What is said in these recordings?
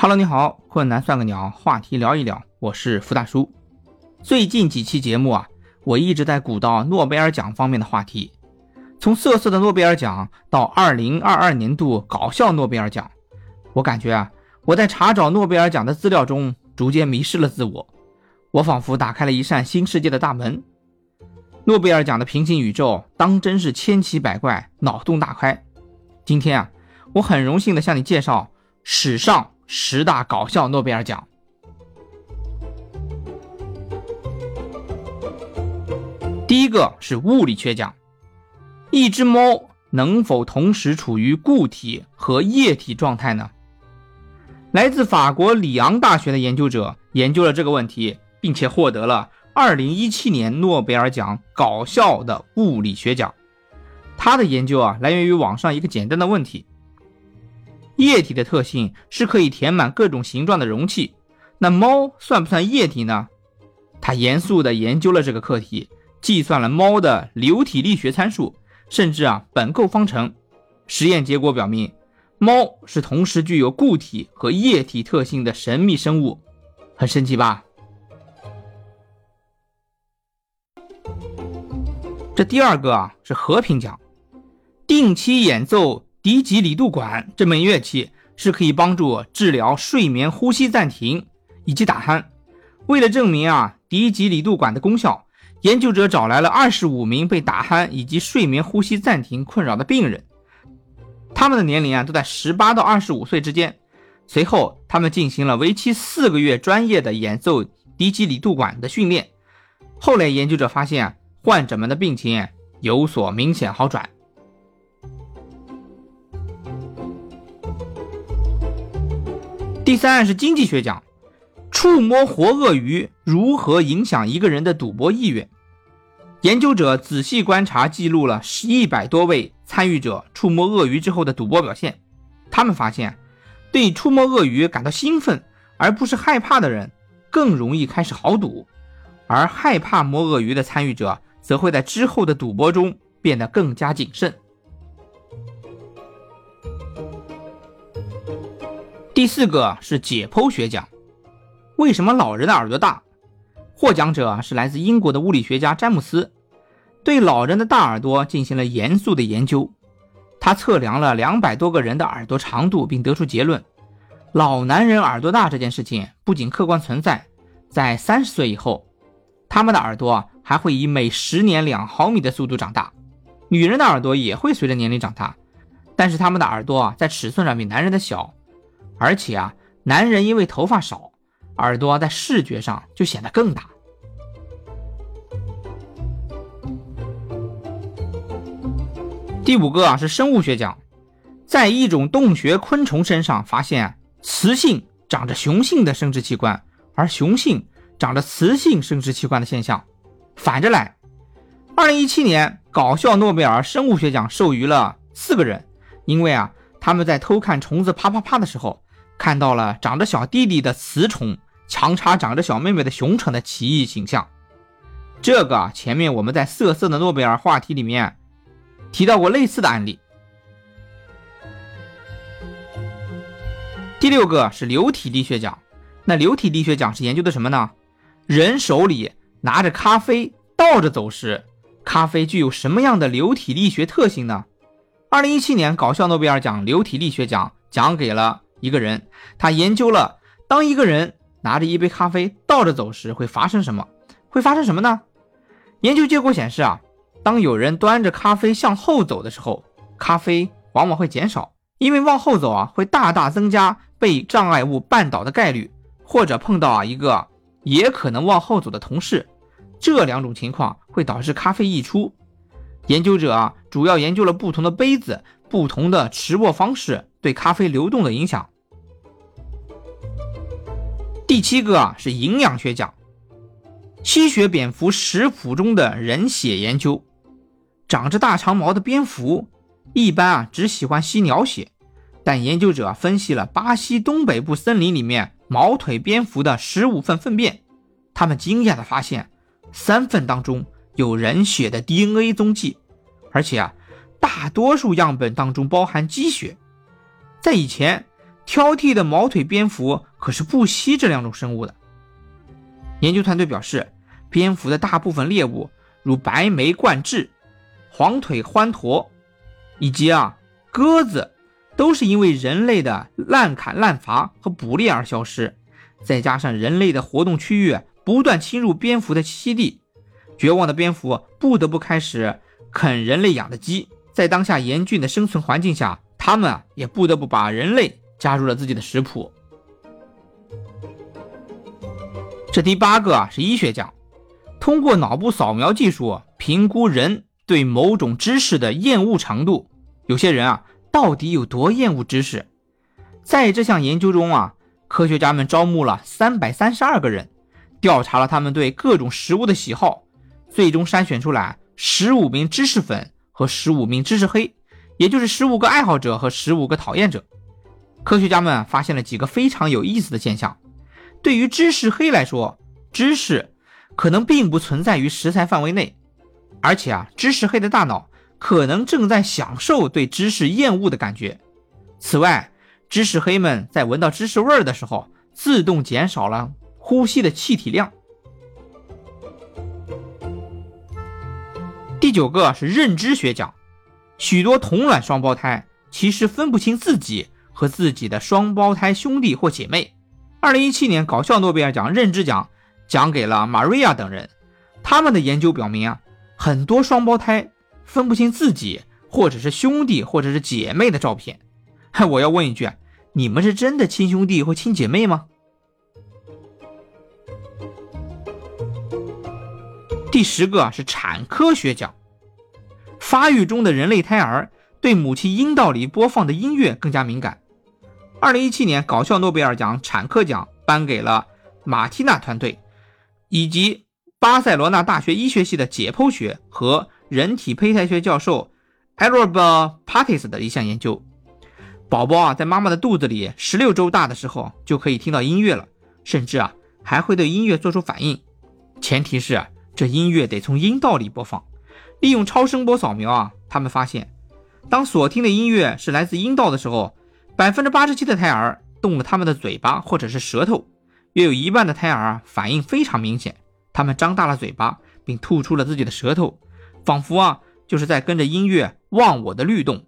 Hello，你好，困难算个鸟，话题聊一聊，我是福大叔。最近几期节目啊，我一直在鼓捣诺贝尔奖方面的话题，从瑟瑟的诺贝尔奖到2022年度搞笑诺贝尔奖，我感觉啊，我在查找诺贝尔奖的资料中逐渐迷失了自我，我仿佛打开了一扇新世界的大门。诺贝尔奖的平行宇宙当真是千奇百怪，脑洞大开。今天啊，我很荣幸的向你介绍史上。十大搞笑诺贝尔奖，第一个是物理学奖。一只猫能否同时处于固体和液体状态呢？来自法国里昂大学的研究者研究了这个问题，并且获得了2017年诺贝尔奖搞笑的物理学奖。他的研究啊，来源于网上一个简单的问题。液体的特性是可以填满各种形状的容器，那猫算不算液体呢？他严肃地研究了这个课题，计算了猫的流体力学参数，甚至啊本构方程。实验结果表明，猫是同时具有固体和液体特性的神秘生物，很神奇吧？这第二个啊是和平奖，定期演奏。迪吉里度管这门乐器是可以帮助治疗睡眠呼吸暂停以及打鼾。为了证明啊迪吉里度管的功效，研究者找来了二十五名被打鼾以及睡眠呼吸暂停困扰的病人，他们的年龄啊都在十八到二十五岁之间。随后，他们进行了为期四个月专业的演奏迪吉里度管的训练。后来，研究者发现患者们的病情有所明显好转。第三是经济学奖，触摸活鳄鱼如何影响一个人的赌博意愿？研究者仔细观察记录了一百多位参与者触摸鳄鱼之后的赌博表现，他们发现，对触摸鳄鱼感到兴奋而不是害怕的人更容易开始豪赌，而害怕摸鳄鱼的参与者则会在之后的赌博中变得更加谨慎。第四个是解剖学奖，为什么老人的耳朵大？获奖者是来自英国的物理学家詹姆斯，对老人的大耳朵进行了严肃的研究。他测量了两百多个人的耳朵长度，并得出结论：老男人耳朵大这件事情不仅客观存在，在三十岁以后，他们的耳朵还会以每十年两毫米的速度长大。女人的耳朵也会随着年龄长大，但是他们的耳朵在尺寸上比男人的小。而且啊，男人因为头发少，耳朵在视觉上就显得更大。第五个啊是生物学奖，在一种洞穴昆虫身上发现雌性长着雄性的生殖器官，而雄性长着雌性生殖器官的现象。反着来，二零一七年搞笑诺贝尔生物学奖授予了四个人，因为啊他们在偷看虫子啪啪啪的时候。看到了长着小弟弟的雌虫强插长着小妹妹的雄虫的奇异形象。这个前面我们在色色的诺贝尔话题里面提到过类似的案例。第六个是流体力学奖，那流体力学奖是研究的什么呢？人手里拿着咖啡倒着走时，咖啡具有什么样的流体力学特性呢？二零一七年搞笑诺贝尔奖流体力学奖奖给了。一个人，他研究了当一个人拿着一杯咖啡倒着走时会发生什么？会发生什么呢？研究结果显示啊，当有人端着咖啡向后走的时候，咖啡往往会减少，因为往后走啊会大大增加被障碍物绊倒的概率，或者碰到啊一个也可能往后走的同事，这两种情况会导致咖啡溢出。研究者啊主要研究了不同的杯子、不同的持握方式。对咖啡流动的影响。第七个啊是营养学奖，吸血蝙蝠食谱中的人血研究。长着大长毛的蝙蝠一般啊只喜欢吸鸟血，但研究者分析了巴西东北部森林里面毛腿蝙蝠的十五份粪便，他们惊讶的发现三份当中有人血的 DNA 踪迹，而且啊大多数样本当中包含鸡血。在以前，挑剔的毛腿蝙蝠可是不惜这两种生物的。研究团队表示，蝙蝠的大部分猎物，如白眉冠雉、黄腿欢驼，以及啊鸽子，都是因为人类的滥砍滥伐和捕猎而消失。再加上人类的活动区域不断侵入蝙蝠的栖息地，绝望的蝙蝠不得不开始啃人类养的鸡。在当下严峻的生存环境下，他们啊也不得不把人类加入了自己的食谱。这第八个啊是医学奖，通过脑部扫描技术评估人对某种知识的厌恶程度。有些人啊到底有多厌恶知识？在这项研究中啊。科学家们招募了三百三十二个人，调查了他们对各种食物的喜好，最终筛选出来十五名知识粉和十五名知识黑，也就是十五个爱好者和十五个讨厌者。科学家们发现了几个非常有意思的现象：对于知识黑来说，知识可能并不存在于食材范围内，而且啊，知识黑的大脑可能正在享受对知识厌恶的感觉。此外，知识黑们在闻到知识味儿的时候，自动减少了呼吸的气体量。第九个是认知学奖，许多同卵双胞胎其实分不清自己和自己的双胞胎兄弟或姐妹。二零一七年搞笑诺贝尔奖认知奖奖给了玛瑞亚等人，他们的研究表明啊，很多双胞胎分不清自己或者是兄弟或者是姐妹的照片。我要问一句，你们是真的亲兄弟或亲姐妹吗？第十个是产科学奖，发育中的人类胎儿对母亲阴道里播放的音乐更加敏感。二零一七年搞笑诺贝尔奖产科奖颁给了马蒂娜团队以及巴塞罗那大学医学系的解剖学和人体胚胎学教授 a r a b Patis 的一项研究。宝宝啊，在妈妈的肚子里十六周大的时候就可以听到音乐了，甚至啊还会对音乐做出反应。前提是这音乐得从阴道里播放。利用超声波扫描啊，他们发现，当所听的音乐是来自阴道的时候，百分之八十七的胎儿动了他们的嘴巴或者是舌头，约有一半的胎儿反应非常明显，他们张大了嘴巴并吐出了自己的舌头，仿佛啊就是在跟着音乐忘我的律动。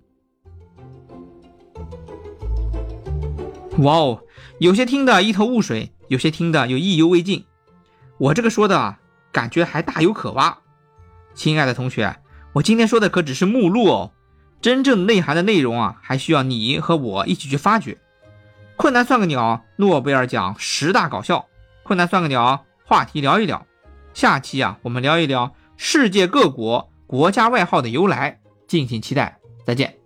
哇哦，有些听得一头雾水，有些听得又意犹未尽。我这个说的啊，感觉还大有可挖。亲爱的同学，我今天说的可只是目录哦，真正内涵的内容啊，还需要你和我一起去发掘。困难算个鸟，诺贝尔奖十大搞笑。困难算个鸟，话题聊一聊。下期啊，我们聊一聊世界各国国家外号的由来，敬请期待。再见。